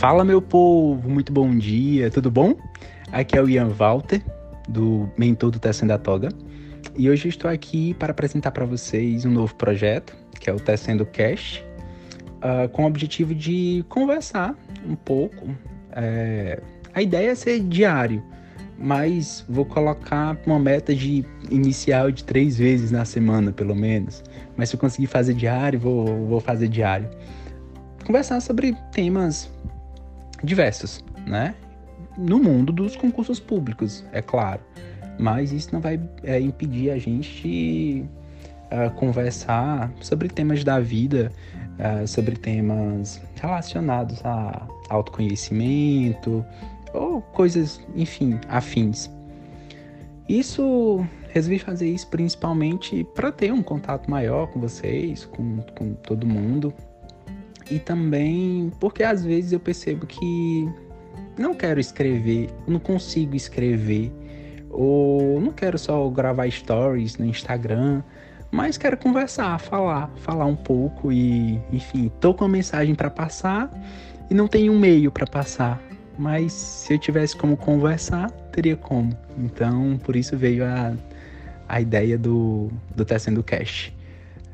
Fala, meu povo, muito bom dia, tudo bom? Aqui é o Ian Walter, do Mentor do Tecendo a Toga, e hoje estou aqui para apresentar para vocês um novo projeto, que é o Tecendo Cash, uh, com o objetivo de conversar um pouco. É... A ideia é ser diário, mas vou colocar uma meta de inicial de três vezes na semana, pelo menos. Mas se eu conseguir fazer diário, vou, vou fazer diário conversar sobre temas diversos, né? No mundo dos concursos públicos, é claro. Mas isso não vai é, impedir a gente de uh, conversar sobre temas da vida, uh, sobre temas relacionados a autoconhecimento ou coisas, enfim, afins. Isso resolvi fazer isso principalmente para ter um contato maior com vocês, com, com todo mundo, e também porque às vezes eu percebo que não quero escrever, não consigo escrever, ou não quero só gravar stories no Instagram, mas quero conversar, falar, falar um pouco e, enfim, tô com uma mensagem para passar e não tenho um meio para passar, mas se eu tivesse como conversar, teria como. Então, por isso veio a, a ideia do, do Tecendo Cash.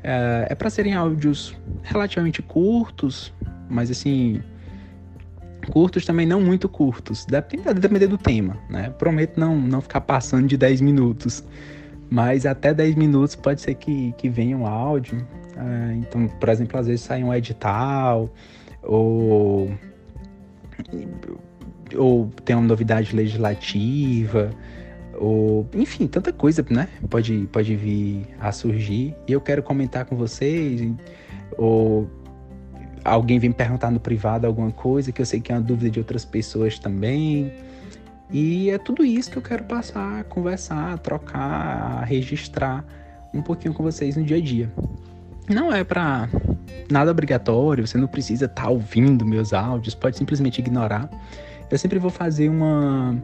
É, é para serem áudios relativamente curtos, mas assim, curtos também não muito curtos. Deve depender do tema, né? Prometo não, não ficar passando de 10 minutos. Mas até 10 minutos pode ser que, que venha um áudio. É, então, por exemplo, às vezes sai um edital, ou, ou tem uma novidade legislativa, ou enfim, tanta coisa, né? Pode, pode vir a surgir e eu quero comentar com vocês, ou alguém vem perguntar no privado alguma coisa que eu sei que é uma dúvida de outras pessoas também. E é tudo isso que eu quero passar, conversar, trocar, registrar um pouquinho com vocês no dia a dia. Não é para nada obrigatório, você não precisa estar tá ouvindo meus áudios, pode simplesmente ignorar. Eu sempre vou fazer uma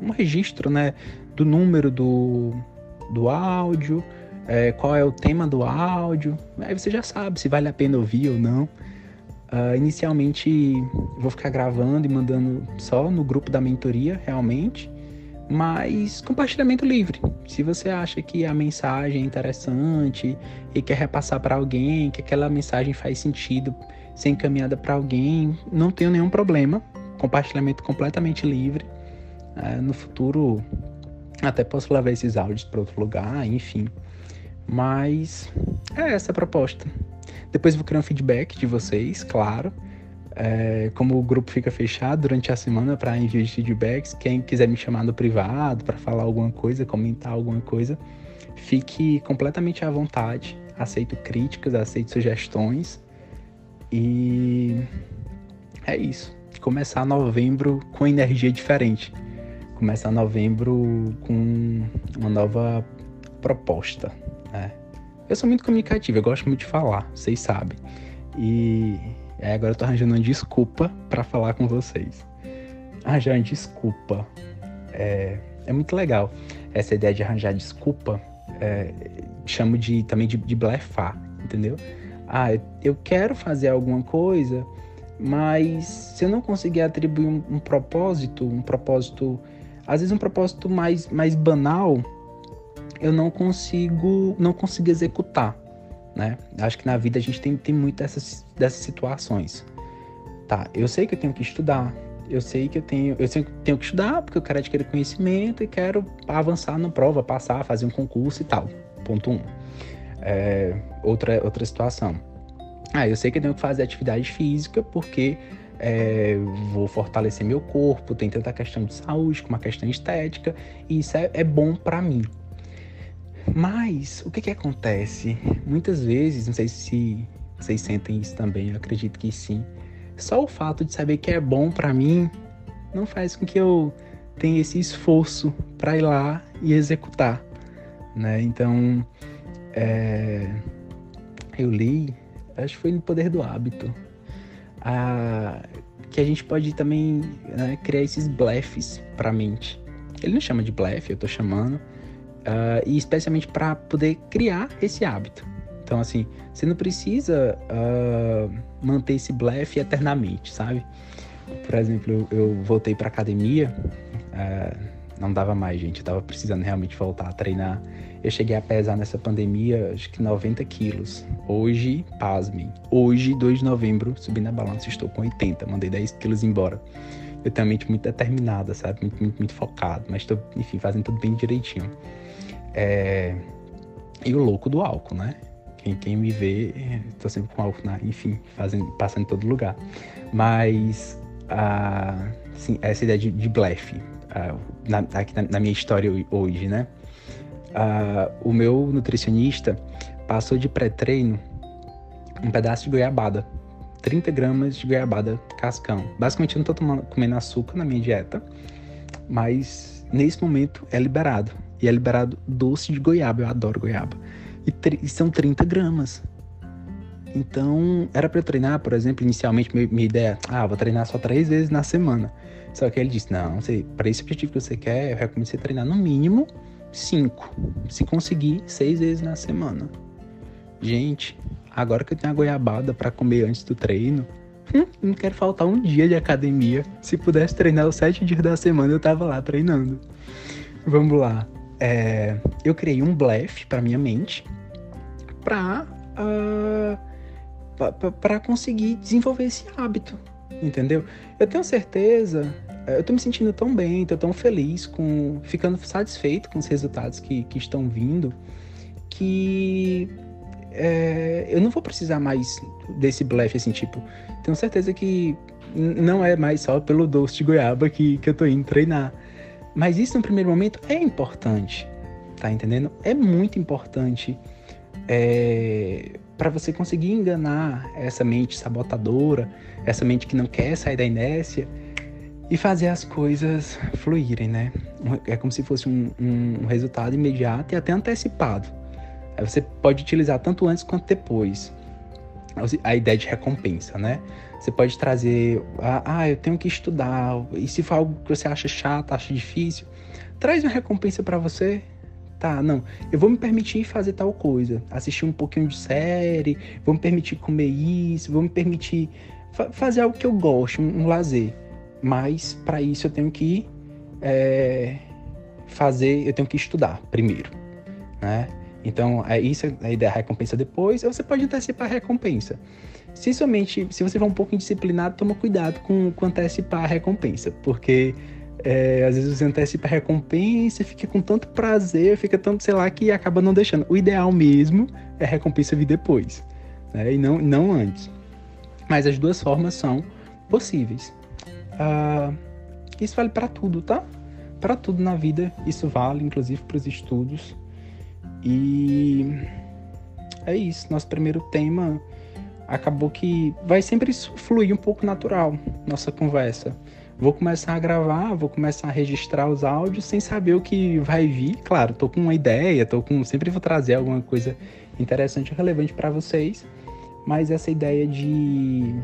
um registro, né, do número do, do áudio, é, qual é o tema do áudio. Aí você já sabe se vale a pena ouvir ou não. Uh, inicialmente vou ficar gravando e mandando só no grupo da mentoria, realmente, mas compartilhamento livre. Se você acha que a mensagem é interessante e quer repassar para alguém, que aquela mensagem faz sentido ser encaminhada para alguém, não tenho nenhum problema. Compartilhamento completamente livre. É, no futuro, até posso levar esses áudios para outro lugar, enfim. Mas é essa a proposta. Depois vou criar um feedback de vocês, claro. É, como o grupo fica fechado durante a semana para envio de feedbacks, quem quiser me chamar no privado para falar alguma coisa, comentar alguma coisa, fique completamente à vontade. Aceito críticas, aceito sugestões. E é isso. Começar novembro com energia diferente começar novembro com uma nova proposta, né? Eu sou muito comunicativo, eu gosto muito de falar, vocês sabem. E é, agora eu tô arranjando uma desculpa para falar com vocês. Arranjar uma desculpa. É, é muito legal. Essa ideia de arranjar desculpa, é, chamo de também de, de blefar, entendeu? Ah, eu quero fazer alguma coisa, mas se eu não conseguir atribuir um, um propósito, um propósito às vezes um propósito mais, mais banal eu não consigo não consigo executar, né? Acho que na vida a gente tem, tem muito dessas, dessas situações. Tá, eu sei que eu tenho que estudar, eu sei que eu tenho, eu sei que tenho que estudar porque eu quero adquirir conhecimento e quero avançar na prova, passar, fazer um concurso e tal. Ponto um. É, outra, outra situação. Ah, eu sei que eu tenho que fazer atividade física porque é, vou fortalecer meu corpo, tem tanta questão de saúde como a questão estética, e isso é, é bom para mim. Mas o que que acontece? Muitas vezes, não sei se vocês sentem isso também, eu acredito que sim. Só o fato de saber que é bom para mim não faz com que eu tenha esse esforço para ir lá e executar, né? Então, é, eu li, acho que foi no Poder do Hábito, a, que a gente pode também né, criar esses blefs para a mente. Ele não chama de blefe, eu estou chamando, uh, e especialmente para poder criar esse hábito. Então, assim, você não precisa uh, manter esse blefe eternamente, sabe? Por exemplo, eu, eu voltei para academia, uh, não dava mais, gente, eu tava precisando realmente voltar a treinar. Eu cheguei a pesar nessa pandemia, acho que 90 quilos. Hoje, pasmem, hoje, 2 de novembro, subi na balança, estou com 80, mandei 10 quilos embora. Eu tenho a mente muito determinada, sabe? Muito, muito, muito focado, mas estou, enfim, fazendo tudo bem direitinho. É... E o louco do álcool, né? Quem, quem me vê, tô sempre com álcool, né? enfim, fazendo, passando em todo lugar. Mas, ah, sim, essa ideia de, de blefe, ah, na, aqui na, na, minha história hoje, né? Ah, o meu nutricionista passou de pré-treino um pedaço de goiabada. 30 gramas de goiabada cascão. Basicamente, eu não tô tomando, comendo açúcar na minha dieta, mas nesse momento é liberado. E é liberado doce de goiaba. Eu adoro goiaba e, são 30 gramas. Então, era para treinar, por exemplo, inicialmente minha, minha ideia, ah, vou treinar só três vezes na semana. Só que ele disse, não, para esse objetivo que você quer, eu recomendo você treinar no mínimo cinco. Se conseguir, seis vezes na semana. Gente, agora que eu tenho a goiabada para comer antes do treino, hum, não quero faltar um dia de academia. Se pudesse treinar os sete dias da semana, eu tava lá treinando. Vamos lá é, eu criei um blefe para minha mente para uh, ah, para conseguir desenvolver esse hábito, entendeu? Eu tenho certeza, eu tô me sentindo tão bem, tô tão feliz com, ficando satisfeito com os resultados que, que estão vindo, que é, eu não vou precisar mais desse blefe, assim, tipo, tenho certeza que não é mais só pelo doce de goiaba que, que eu tô indo treinar. Mas isso no primeiro momento é importante, tá entendendo? É muito importante é, para você conseguir enganar essa mente sabotadora, essa mente que não quer sair da inércia e fazer as coisas fluírem, né? É como se fosse um, um resultado imediato e até antecipado. Aí você pode utilizar tanto antes quanto depois a ideia de recompensa, né? Você pode trazer, ah, ah, eu tenho que estudar, e se for algo que você acha chato, acha difícil, traz uma recompensa para você. Tá, não, eu vou me permitir fazer tal coisa, assistir um pouquinho de série, vou me permitir comer isso, vou me permitir fa fazer algo que eu gosto, um, um lazer. Mas para isso eu tenho que é, fazer, eu tenho que estudar primeiro, né? Então, é isso é a ideia da recompensa depois, ou você pode antecipar a recompensa. Se somente, se você for um pouco indisciplinado, toma cuidado com, com antecipar a recompensa, porque é, às vezes você antecipa a recompensa, fica com tanto prazer, fica tanto, sei lá, que acaba não deixando. O ideal mesmo é a recompensa vir depois, né? E não, não antes. Mas as duas formas são possíveis. Uh, isso vale para tudo, tá? Para tudo na vida, isso vale, inclusive para os estudos. E é isso. Nosso primeiro tema acabou que vai sempre fluir um pouco natural nossa conversa. Vou começar a gravar, vou começar a registrar os áudios sem saber o que vai vir. Claro, tô com uma ideia, tô com sempre vou trazer alguma coisa interessante e relevante para vocês, mas essa ideia de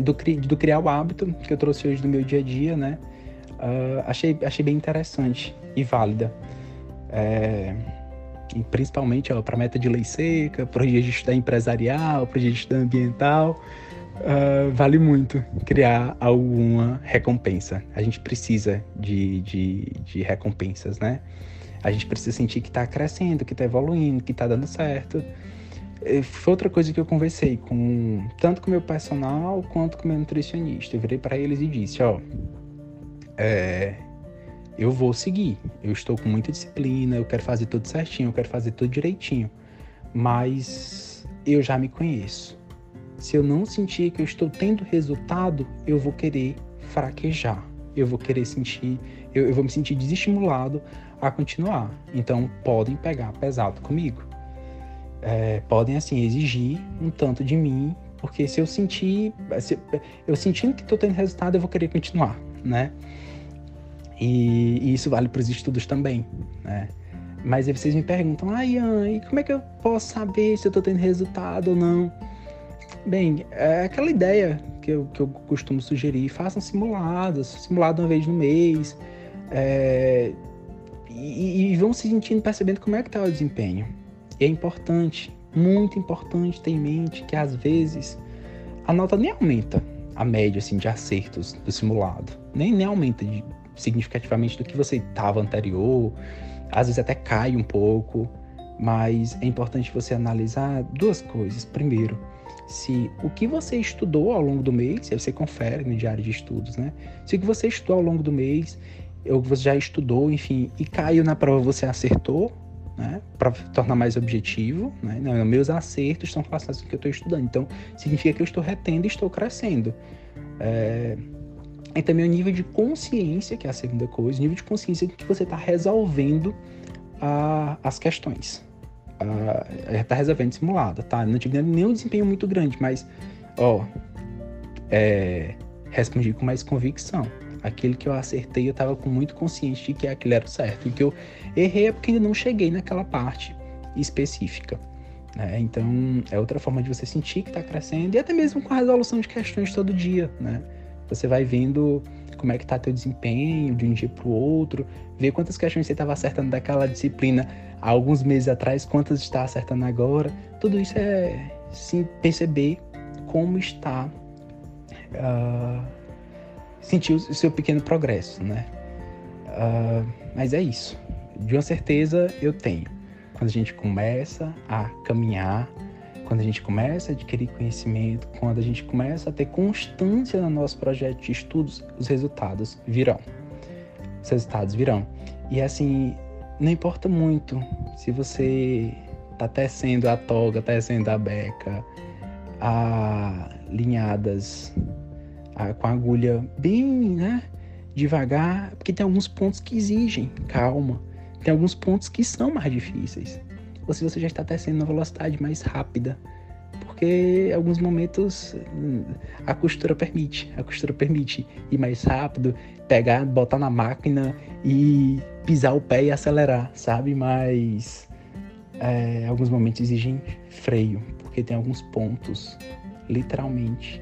do, do, criar o hábito que eu trouxe hoje do meu dia a dia, né? Uh, achei, achei bem interessante e válida. É, principalmente para meta de lei seca, para registro empresarial, para registro ambiental, uh, vale muito criar alguma recompensa. A gente precisa de, de, de recompensas, né? A gente precisa sentir que está crescendo, que está evoluindo, que está dando certo. Foi outra coisa que eu conversei com tanto com meu personal quanto com meu nutricionista. Eu virei para eles e disse, ó, é, eu vou seguir. Eu estou com muita disciplina, eu quero fazer tudo certinho, eu quero fazer tudo direitinho. Mas eu já me conheço. Se eu não sentir que eu estou tendo resultado, eu vou querer fraquejar. Eu vou querer sentir, eu, eu vou me sentir desestimulado a continuar. Então podem pegar pesado comigo. É, podem assim exigir um tanto de mim, porque se eu sentir, se, eu sentindo que estou tendo resultado, eu vou querer continuar, né? E, e isso vale para os estudos também, né? Mas aí vocês me perguntam, ah, e como é que eu posso saber se eu estou tendo resultado ou não? Bem, é aquela ideia que eu, que eu costumo sugerir, façam simulados, simulado uma vez no mês, é, e, e, vão se sentindo, percebendo como é que está o desempenho. E é importante, muito importante ter em mente que às vezes a nota nem aumenta, a média assim, de acertos do simulado. Nem, nem aumenta de, significativamente do que você estava anterior, às vezes até cai um pouco, mas é importante você analisar duas coisas. Primeiro, se o que você estudou ao longo do mês, aí você confere no diário de estudos, né? Se o que você estudou ao longo do mês, ou que você já estudou, enfim, e caiu na prova você acertou, né? Para tornar mais objetivo, né? Não, meus acertos estão relacionados com o que eu estou estudando. Então, significa que eu estou retendo e estou crescendo. É... E também o nível de consciência, que é a segunda coisa, nível de consciência que você está resolvendo a, as questões uh, tá resolvendo simulada, tá? Não tive nenhum desempenho muito grande, mas, ó, é, respondi com mais convicção. Aquele que eu acertei, eu tava com muito consciente de que aquilo era o certo. E que eu errei é porque ainda não cheguei naquela parte específica. Né? Então, é outra forma de você sentir que está crescendo e até mesmo com a resolução de questões todo dia, né? Você vai vendo como é que tá teu desempenho de um dia para o outro, ver quantas questões você estava acertando daquela disciplina há alguns meses atrás, quantas está acertando agora. Tudo isso é sim perceber como está uh, sentir o seu pequeno progresso, né? Uh, mas é isso. De uma certeza eu tenho. Quando a gente começa a caminhar, quando a gente começa a adquirir conhecimento, quando a gente começa a ter constância no nosso projeto de estudos, os resultados virão. Os resultados virão. E assim, não importa muito se você tá tecendo a toga, tecendo a beca, alinhadas com a agulha bem, né, devagar, porque tem alguns pontos que exigem calma, tem alguns pontos que são mais difíceis. Ou se você já está tecendo na velocidade mais rápida, porque alguns momentos a costura permite, a costura permite ir mais rápido, pegar, botar na máquina e pisar o pé e acelerar, sabe? Mas é, alguns momentos exigem freio, porque tem alguns pontos, literalmente,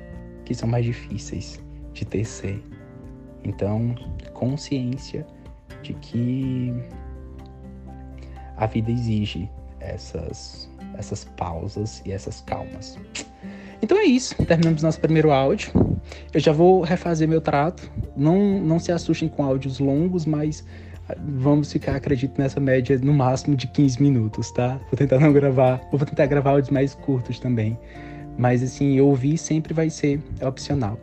que são mais difíceis de tecer. Então, consciência de que a vida exige essas, essas pausas e essas calmas. Então é isso, terminamos nosso primeiro áudio. Eu já vou refazer meu trato. Não, não se assustem com áudios longos, mas ah, vamos ficar, acredito, nessa média no máximo de 15 minutos, tá? Vou tentar não gravar, vou tentar gravar áudios mais curtos também. Mas assim, ouvir sempre vai ser opcional.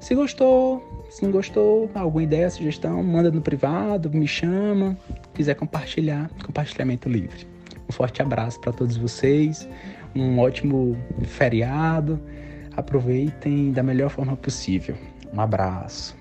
Se gostou, se não gostou, alguma ideia, sugestão, manda no privado, me chama. Quiser compartilhar, compartilhamento livre. Um forte abraço para todos vocês um ótimo feriado. Aproveitem da melhor forma possível. Um abraço.